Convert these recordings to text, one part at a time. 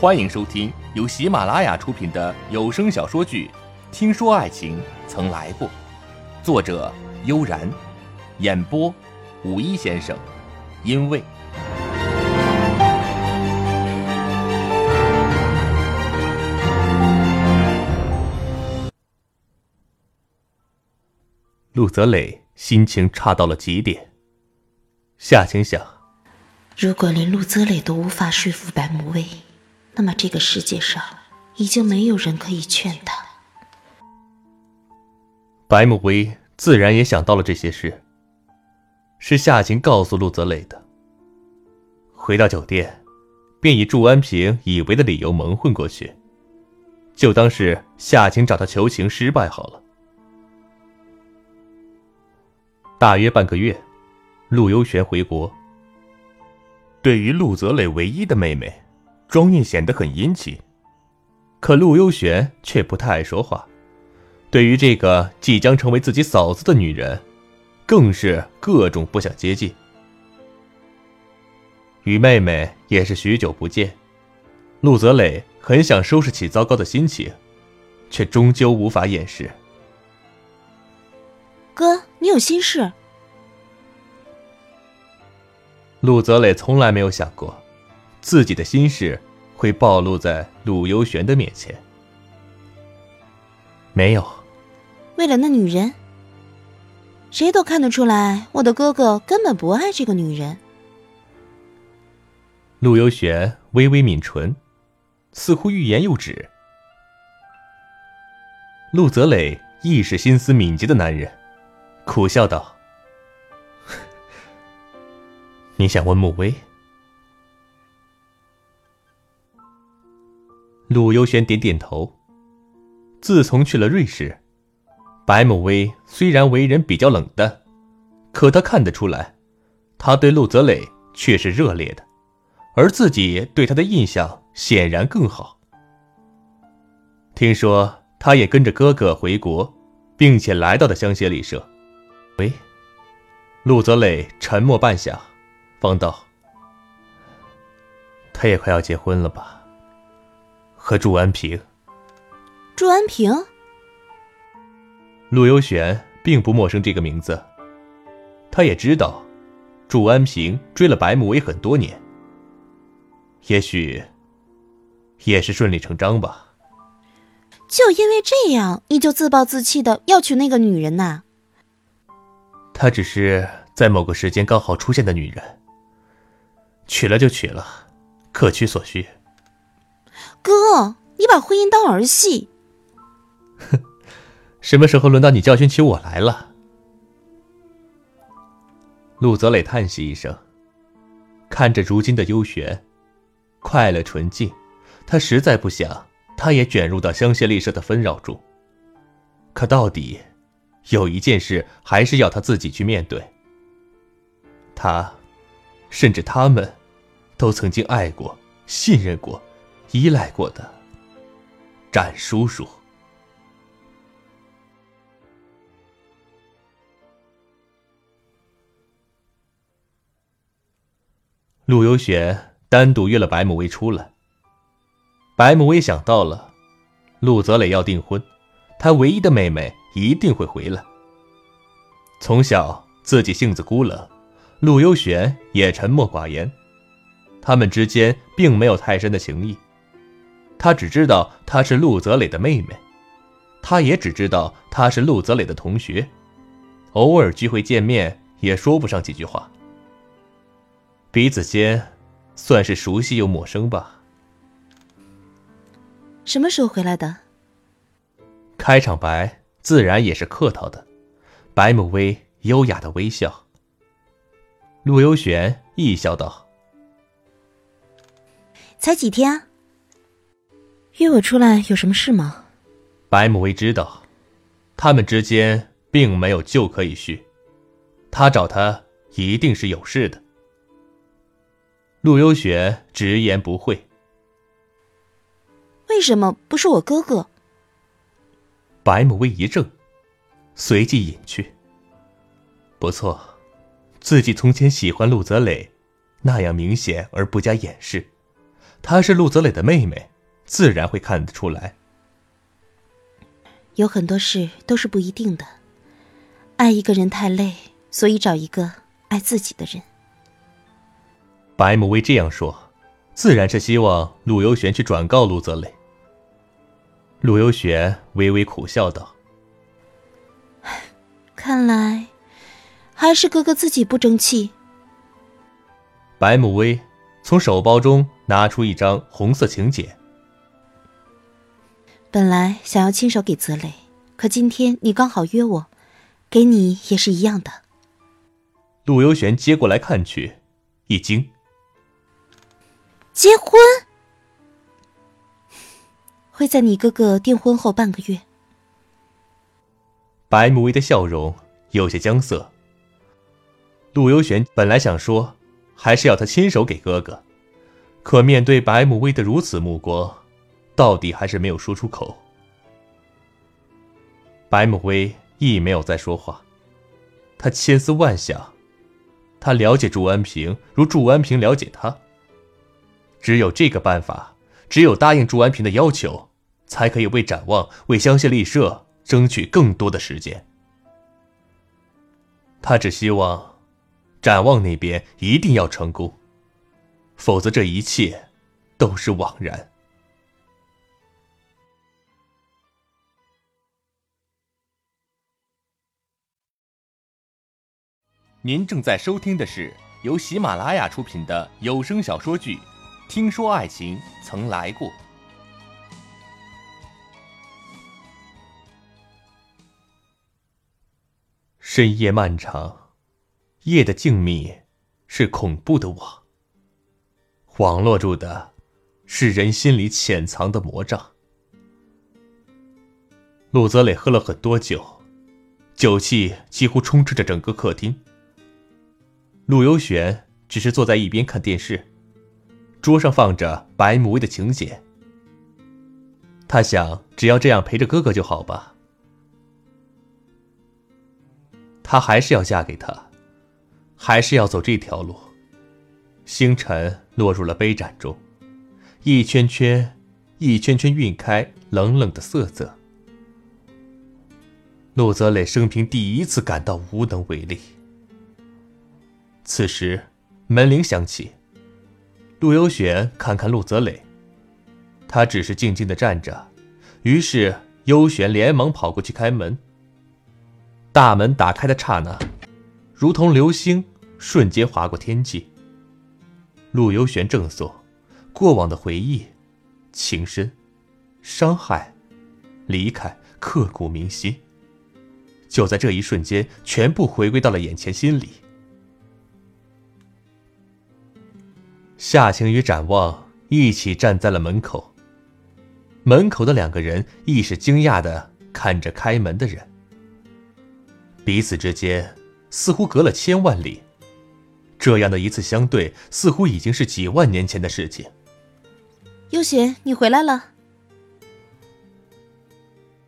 欢迎收听由喜马拉雅出品的有声小说剧《听说爱情曾来过》，作者悠然，演播五一先生，因为陆泽磊心情差到了极点。夏晴想，如果连陆泽磊都无法说服白慕薇。那么这个世界上已经没有人可以劝他。白慕薇自然也想到了这些事，是夏晴告诉陆泽磊的。回到酒店，便以祝安平以为的理由蒙混过去，就当是夏晴找他求情失败好了。大约半个月，陆悠璇回国。对于陆泽磊唯一的妹妹。庄韵显得很殷勤，可陆幽玄却不太爱说话。对于这个即将成为自己嫂子的女人，更是各种不想接近。与妹妹也是许久不见，陆泽磊很想收拾起糟糕的心情，却终究无法掩饰。哥，你有心事？陆泽磊从来没有想过。自己的心事会暴露在陆游玄的面前。没有，为了那女人，谁都看得出来，我的哥哥根本不爱这个女人。陆游玄微微抿唇，似乎欲言又止。陆泽磊亦是心思敏捷的男人，苦笑道：“ 你想问穆薇？”陆幽玄点点头。自从去了瑞士，白慕薇虽然为人比较冷淡，可他看得出来，他对陆泽磊却是热烈的，而自己对他的印象显然更好。听说他也跟着哥哥回国，并且来到了香榭丽舍。喂，陆泽磊沉默半晌，方道：“他也快要结婚了吧？”和祝安平，祝安平，陆悠玄并不陌生这个名字，他也知道，祝安平追了白慕薇很多年。也许，也是顺理成章吧。就因为这样，你就自暴自弃的要娶那个女人呐？她只是在某个时间刚好出现的女人，娶了就娶了，各取所需。哥，你把婚姻当儿戏。哼，什么时候轮到你教训起我来了？陆泽磊叹息一声，看着如今的幽玄，快乐纯净，他实在不想他也卷入到香榭丽舍的纷扰中。可到底，有一件事还是要他自己去面对。他，甚至他们，都曾经爱过、信任过。依赖过的展叔叔，陆游玄单独约了白慕薇出来。白慕薇想到了，陆泽磊要订婚，他唯一的妹妹一定会回来。从小自己性子孤冷，陆游玄也沉默寡言，他们之间并没有太深的情谊。他只知道她是陆泽磊的妹妹，他也只知道她是陆泽磊的同学，偶尔聚会见面也说不上几句话，彼此间算是熟悉又陌生吧。什么时候回来的？开场白自然也是客套的，白慕薇优雅的微笑。陆悠玄亦笑道：“才几天。”约我出来有什么事吗？白慕薇知道，他们之间并没有旧可以续，他找他一定是有事的。陆幽雪直言不讳。为什么不是我哥哥？白慕薇一怔，随即隐去。不错，自己从前喜欢陆泽磊，那样明显而不加掩饰。她是陆泽磊的妹妹，自然会看得出来。有很多事都是不一定的，爱一个人太累，所以找一个爱自己的人。白慕薇这样说，自然是希望陆游玄去转告陆泽磊。陆游玄微微苦笑道：“看来还是哥哥自己不争气。”白慕薇从手包中拿出一张红色请柬。本来想要亲手给泽磊，可今天你刚好约我，给你也是一样的。陆游玄接过来看去，一惊。结婚会在你哥哥订婚后半个月。白慕薇的笑容有些僵涩。陆游玄本来想说，还是要他亲手给哥哥，可面对白慕薇的如此目光。到底还是没有说出口。白慕薇亦没有再说话，他千思万想，他了解祝安平，如祝安平了解他。只有这个办法，只有答应祝安平的要求，才可以为展望、为香榭丽舍争取更多的时间。他只希望，展望那边一定要成功，否则这一切都是枉然。您正在收听的是由喜马拉雅出品的有声小说剧《听说爱情曾来过》。深夜漫长，夜的静谧是恐怖的网，网络住的是人心里潜藏的魔障。陆泽磊喝了很多酒，酒气几乎充斥着整个客厅。陆游玄只是坐在一边看电视，桌上放着白慕薇的请柬。他想，只要这样陪着哥哥就好吧。他还是要嫁给他，还是要走这条路。星辰落入了杯盏中，一圈圈，一圈圈晕开冷冷的色泽。陆泽磊生平第一次感到无能为力。此时，门铃响起。陆游雪看看陆泽磊，他只是静静的站着。于是，优玄连忙跑过去开门。大门打开的刹那，如同流星瞬间划过天际。陆游玄正坐，过往的回忆、情深、伤害、离开，刻骨铭心。就在这一瞬间，全部回归到了眼前心里。夏晴与展望一起站在了门口。门口的两个人亦是惊讶的看着开门的人，彼此之间似乎隔了千万里。这样的一次相对，似乎已经是几万年前的事情。悠雪，你回来了。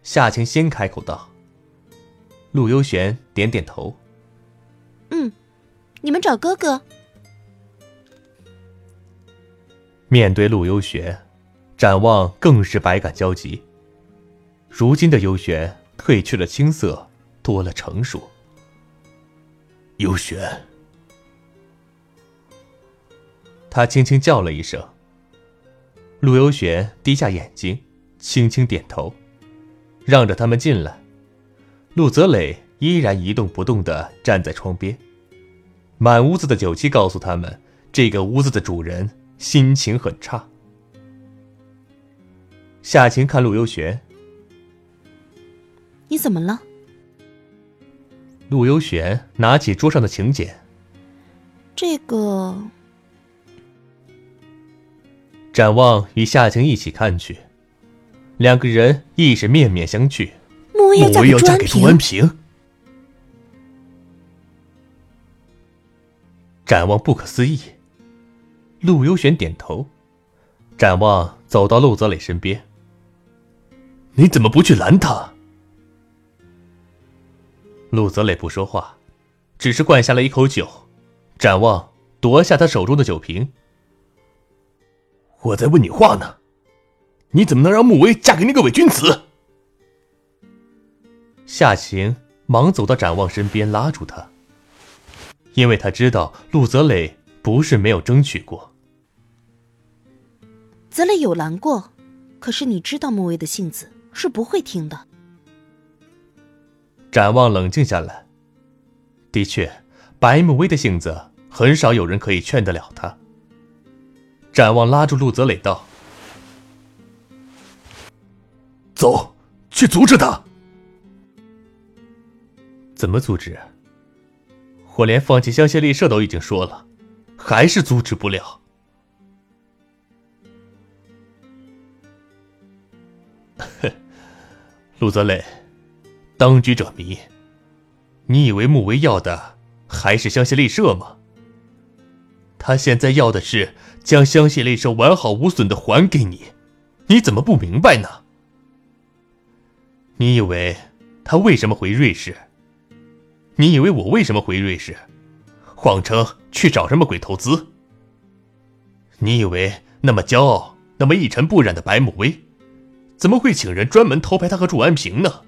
夏晴先开口道。陆悠玄点点头。嗯，你们找哥哥。面对陆幽玄，展望更是百感交集。如今的幽玄褪去了青涩，多了成熟。幽玄，他轻轻叫了一声。陆幽玄低下眼睛，轻轻点头，让着他们进来。陆泽磊依然一动不动的站在窗边，满屋子的酒气告诉他们，这个屋子的主人。心情很差。夏晴看陆游玄，你怎么了？陆游玄拿起桌上的请柬，这个。展望与夏晴一起看去，两个人亦是面面相觑。莫薇要嫁给杜安平。展望不可思议。陆游玄点头，展望走到陆泽磊身边。你怎么不去拦他？陆泽磊不说话，只是灌下了一口酒。展望夺下他手中的酒瓶。我在问你话呢，你怎么能让穆威嫁给那个伪君子？夏晴忙走到展望身边，拉住他，因为他知道陆泽磊不是没有争取过。泽磊有拦过，可是你知道穆威的性子是不会听的。展望冷静下来，的确，白慕薇的性子很少有人可以劝得了他。展望拉住陆泽磊道：“走，去阻止他。怎么阻止？我连放弃香榭丽舍都已经说了，还是阻止不了。哼，陆泽磊，当局者迷。你以为穆威要的还是香榭丽舍吗？他现在要的是。”将香榭丽舍完好无损的还给你，你怎么不明白呢？你以为他为什么回瑞士？你以为我为什么回瑞士？谎称去找什么鬼投资？你以为那么骄傲、那么一尘不染的白慕薇，怎么会请人专门偷拍他和祝安平呢？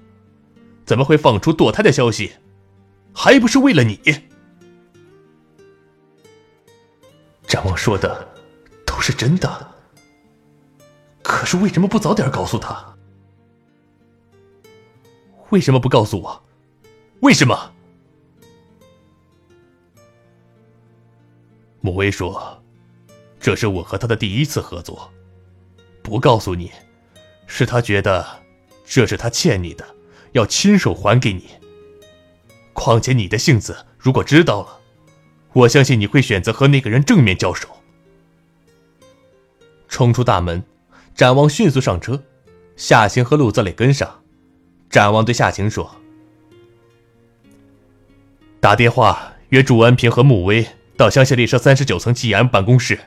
怎么会放出堕胎的消息？还不是为了你？展望说的都。是真的，可是为什么不早点告诉他？为什么不告诉我？为什么？穆威说：“这是我和他的第一次合作，不告诉你，是他觉得这是他欠你的，要亲手还给你。况且你的性子，如果知道了，我相信你会选择和那个人正面交手。”冲出大门，展望迅速上车，夏晴和陆泽磊跟上。展望对夏晴说：“打电话约祝安平和穆威到香榭丽舍三十九层 G M 办公室。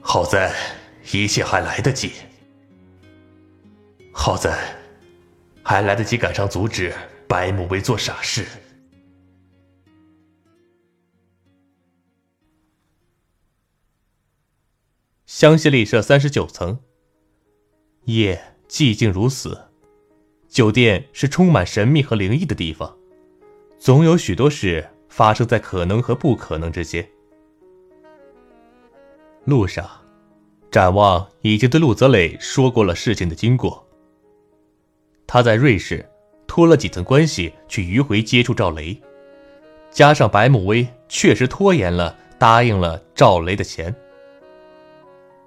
好在一切还来得及，好在还来得及赶上阻止白慕威做傻事。”香榭丽舍三十九层。夜寂静如死，酒店是充满神秘和灵异的地方，总有许多事发生在可能和不可能之间。路上，展望已经对陆泽磊说过了事情的经过。他在瑞士托了几层关系去迂回接触赵雷，加上白慕威确实拖延了答应了赵雷的钱。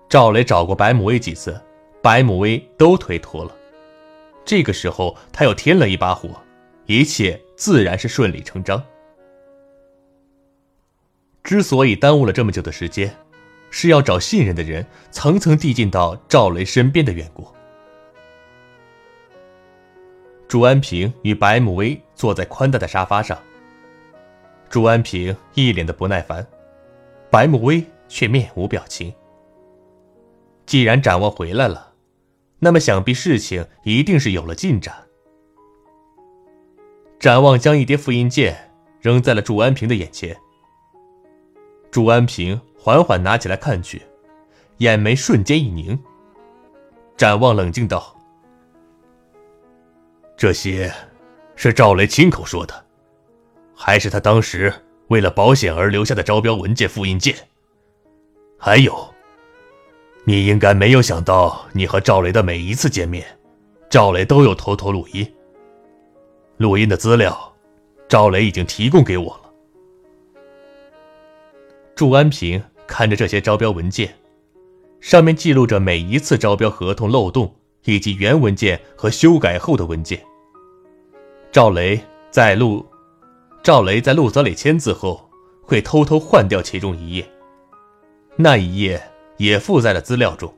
赵雷找过白慕威几次，白慕威都推脱了。这个时候他又添了一把火，一切自然是顺理成章。之所以耽误了这么久的时间，是要找信任的人层层递进到赵雷身边的缘故。朱安平与白慕薇坐在宽大的沙发上，朱安平一脸的不耐烦，白慕薇却面无表情。既然展望回来了，那么想必事情一定是有了进展。展望将一叠复印件扔在了祝安平的眼前。祝安平缓缓拿起来看去，眼眉瞬间一凝。展望冷静道：“这些是赵雷亲口说的，还是他当时为了保险而留下的招标文件复印件？还有。”你应该没有想到，你和赵雷的每一次见面，赵雷都有偷偷录音。录音的资料，赵雷已经提供给我了。祝安平看着这些招标文件，上面记录着每一次招标合同漏洞以及原文件和修改后的文件。赵雷在陆，赵雷在陆泽磊签字后，会偷偷换掉其中一页，那一页。也附在了资料中，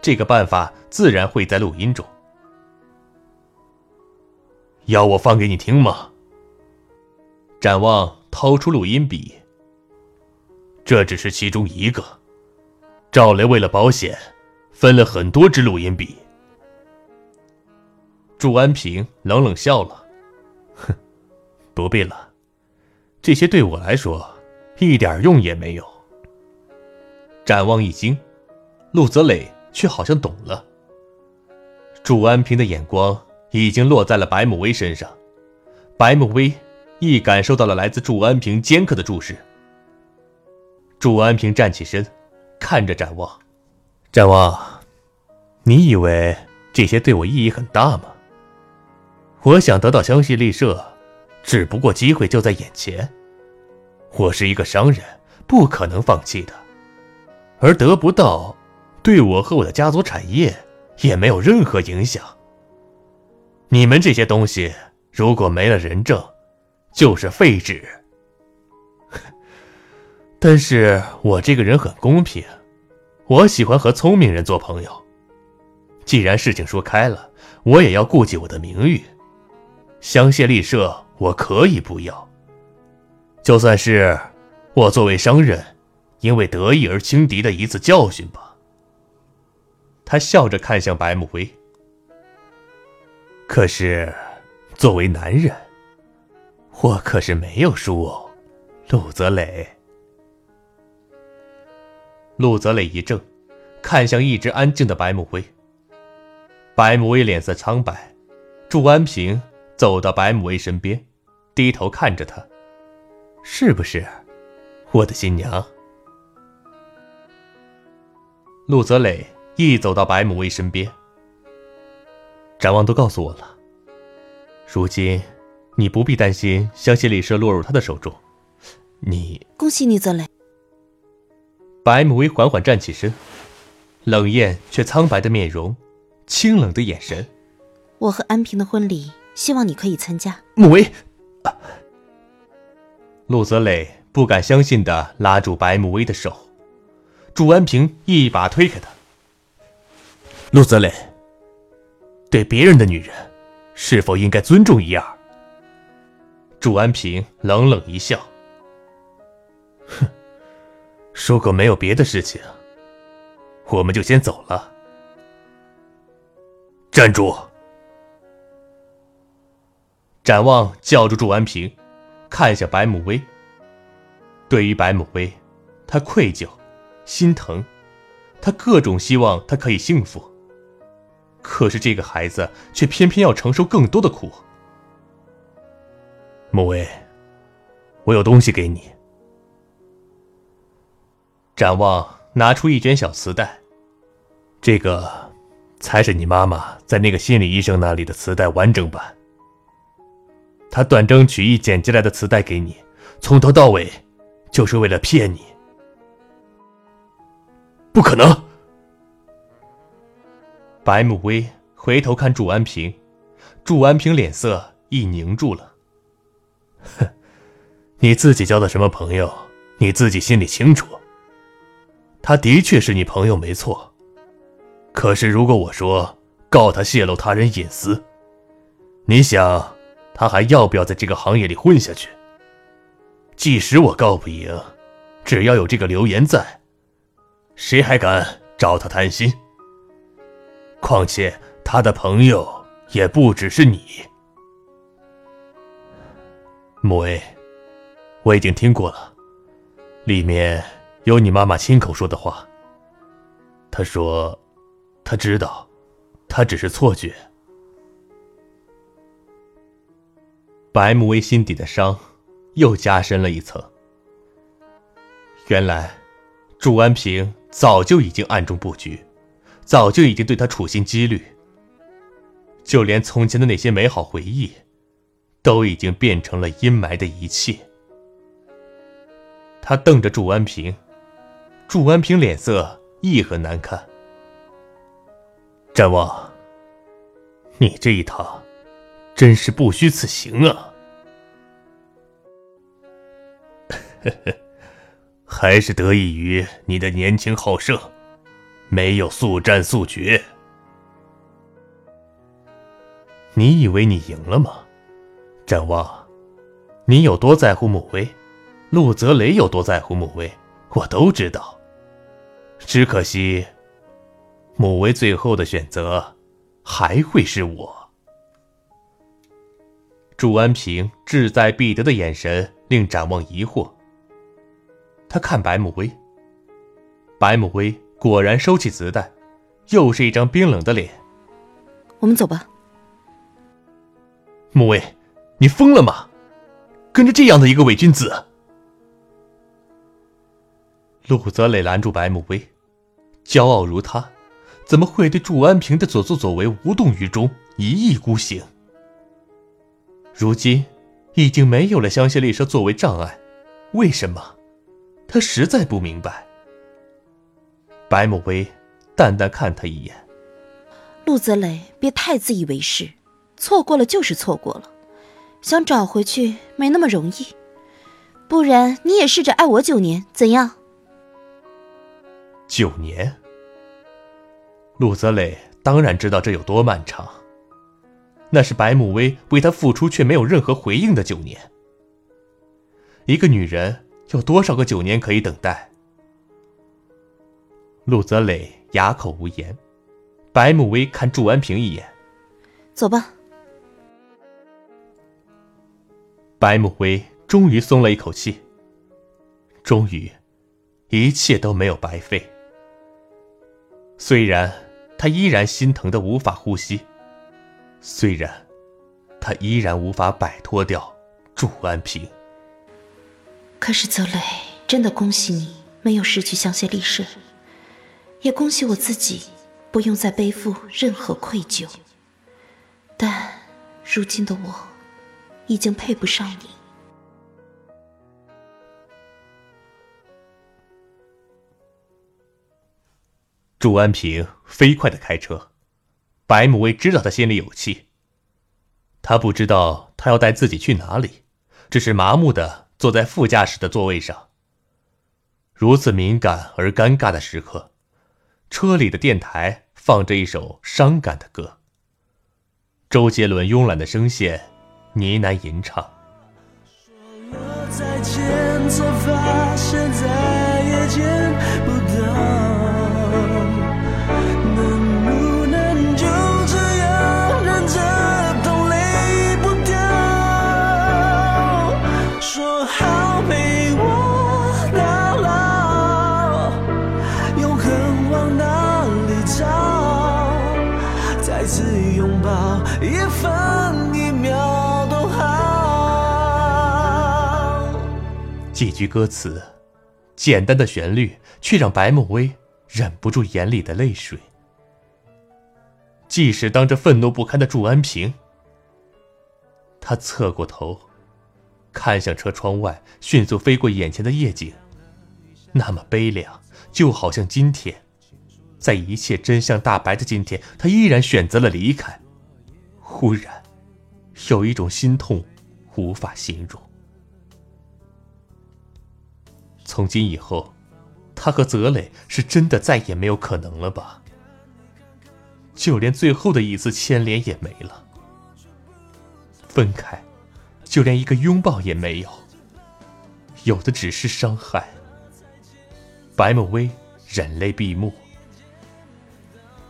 这个办法自然会在录音中。要我放给你听吗？展望掏出录音笔，这只是其中一个。赵雷为了保险，分了很多支录音笔。祝安平冷冷笑了，哼，不必了，这些对我来说一点用也没有。展望一惊，陆泽磊却好像懂了。祝安平的眼光已经落在了白慕薇身上，白慕薇亦感受到了来自祝安平尖刻的注视。祝安平站起身，看着展望，展望，你以为这些对我意义很大吗？我想得到香榭丽舍，只不过机会就在眼前。我是一个商人，不可能放弃的。而得不到，对我和我的家族产业也没有任何影响。你们这些东西，如果没了人证，就是废纸。但是我这个人很公平，我喜欢和聪明人做朋友。既然事情说开了，我也要顾及我的名誉。香榭丽舍，我可以不要。就算是我作为商人，因为得意而轻敌的一次教训吧。他笑着看向白慕薇。可是，作为男人，我可是没有输哦，陆泽磊。陆泽磊一怔，看向一直安静的白慕薇。白慕薇脸色苍白，祝安平。走到白慕薇身边，低头看着她，是不是我的新娘？陆泽磊一走到白慕薇身边，展望都告诉我了。如今你不必担心湘西旅社落入他的手中，你恭喜你，泽磊。白慕薇缓缓站起身，冷艳却苍白的面容，清冷的眼神。我和安平的婚礼。希望你可以参加，穆威。陆泽磊不敢相信的拉住白慕薇的手，祝安平一把推开他。陆泽磊，对别人的女人，是否应该尊重一二？祝安平冷冷一笑，哼，如果没有别的事情，我们就先走了。站住！展望叫住祝安平，看向白慕薇。对于白慕薇，他愧疚、心疼，他各种希望她可以幸福。可是这个孩子却偏偏要承受更多的苦。慕薇，我有东西给你。展望拿出一卷小磁带，这个才是你妈妈在那个心理医生那里的磁带完整版。他断章取义剪辑来的磁带给你，从头到尾，就是为了骗你。不可能！白慕薇回头看祝安平，祝安平脸色一凝住了。哼，你自己交的什么朋友，你自己心里清楚。他的确是你朋友没错，可是如果我说告他泄露他人隐私，你想？他还要不要在这个行业里混下去？即使我告不赢，只要有这个流言在，谁还敢找他谈心？况且他的朋友也不只是你。穆威，我已经听过了，里面有你妈妈亲口说的话。她说，她知道，她只是错觉。白慕薇心底的伤又加深了一层。原来，祝安平早就已经暗中布局，早就已经对他处心积虑。就连从前的那些美好回忆，都已经变成了阴霾的一切。他瞪着祝安平，祝安平脸色亦很难看。展望，你这一趟。真是不虚此行啊！呵呵，还是得益于你的年轻好胜，没有速战速决。你以为你赢了吗？展望，你有多在乎穆威，陆泽雷有多在乎穆威，我都知道。只可惜，穆威最后的选择还会是我。祝安平志在必得的眼神令展望疑惑。他看白慕薇，白慕薇果然收起子弹，又是一张冰冷的脸。我们走吧。慕薇，你疯了吗？跟着这样的一个伪君子？陆泽磊拦住白慕薇，骄傲如他，怎么会对祝安平的所作所为无动于衷、一意孤行？如今已经没有了香榭丽舍作为障碍，为什么？他实在不明白。白慕薇淡淡看他一眼：“陆泽磊，别太自以为是，错过了就是错过了，想找回去没那么容易。不然你也试着爱我九年，怎样？”九年，陆泽磊当然知道这有多漫长。那是白慕薇为他付出却没有任何回应的九年。一个女人有多少个九年可以等待？陆泽磊哑口无言。白慕薇看祝安平一眼，走吧。白慕薇终于松了一口气。终于，一切都没有白费。虽然他依然心疼的无法呼吸，虽然他依然无法摆脱掉祝安平，可是泽磊，真的恭喜你没有失去香榭丽舍，也恭喜我自己不用再背负任何愧疚。但如今的我，已经配不上你。祝安平飞快的开车，白慕薇知道他心里有气。他不知道他要带自己去哪里，只是麻木的坐在副驾驶的座位上。如此敏感而尴尬的时刻，车里的电台放着一首伤感的歌。周杰伦慵懒的声线，呢喃吟唱。拥抱，一分一秒都好几句歌词，简单的旋律，却让白慕薇忍不住眼里的泪水。即使当着愤怒不堪的祝安平，他侧过头，看向车窗外迅速飞过眼前的夜景，那么悲凉，就好像今天，在一切真相大白的今天，他依然选择了离开。忽然，有一种心痛，无法形容。从今以后，他和泽磊是真的再也没有可能了吧？就连最后的一丝牵连也没了。分开，就连一个拥抱也没有，有的只是伤害。白慕薇忍泪闭目。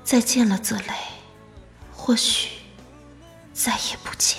再见了，泽雷。或许再也不见。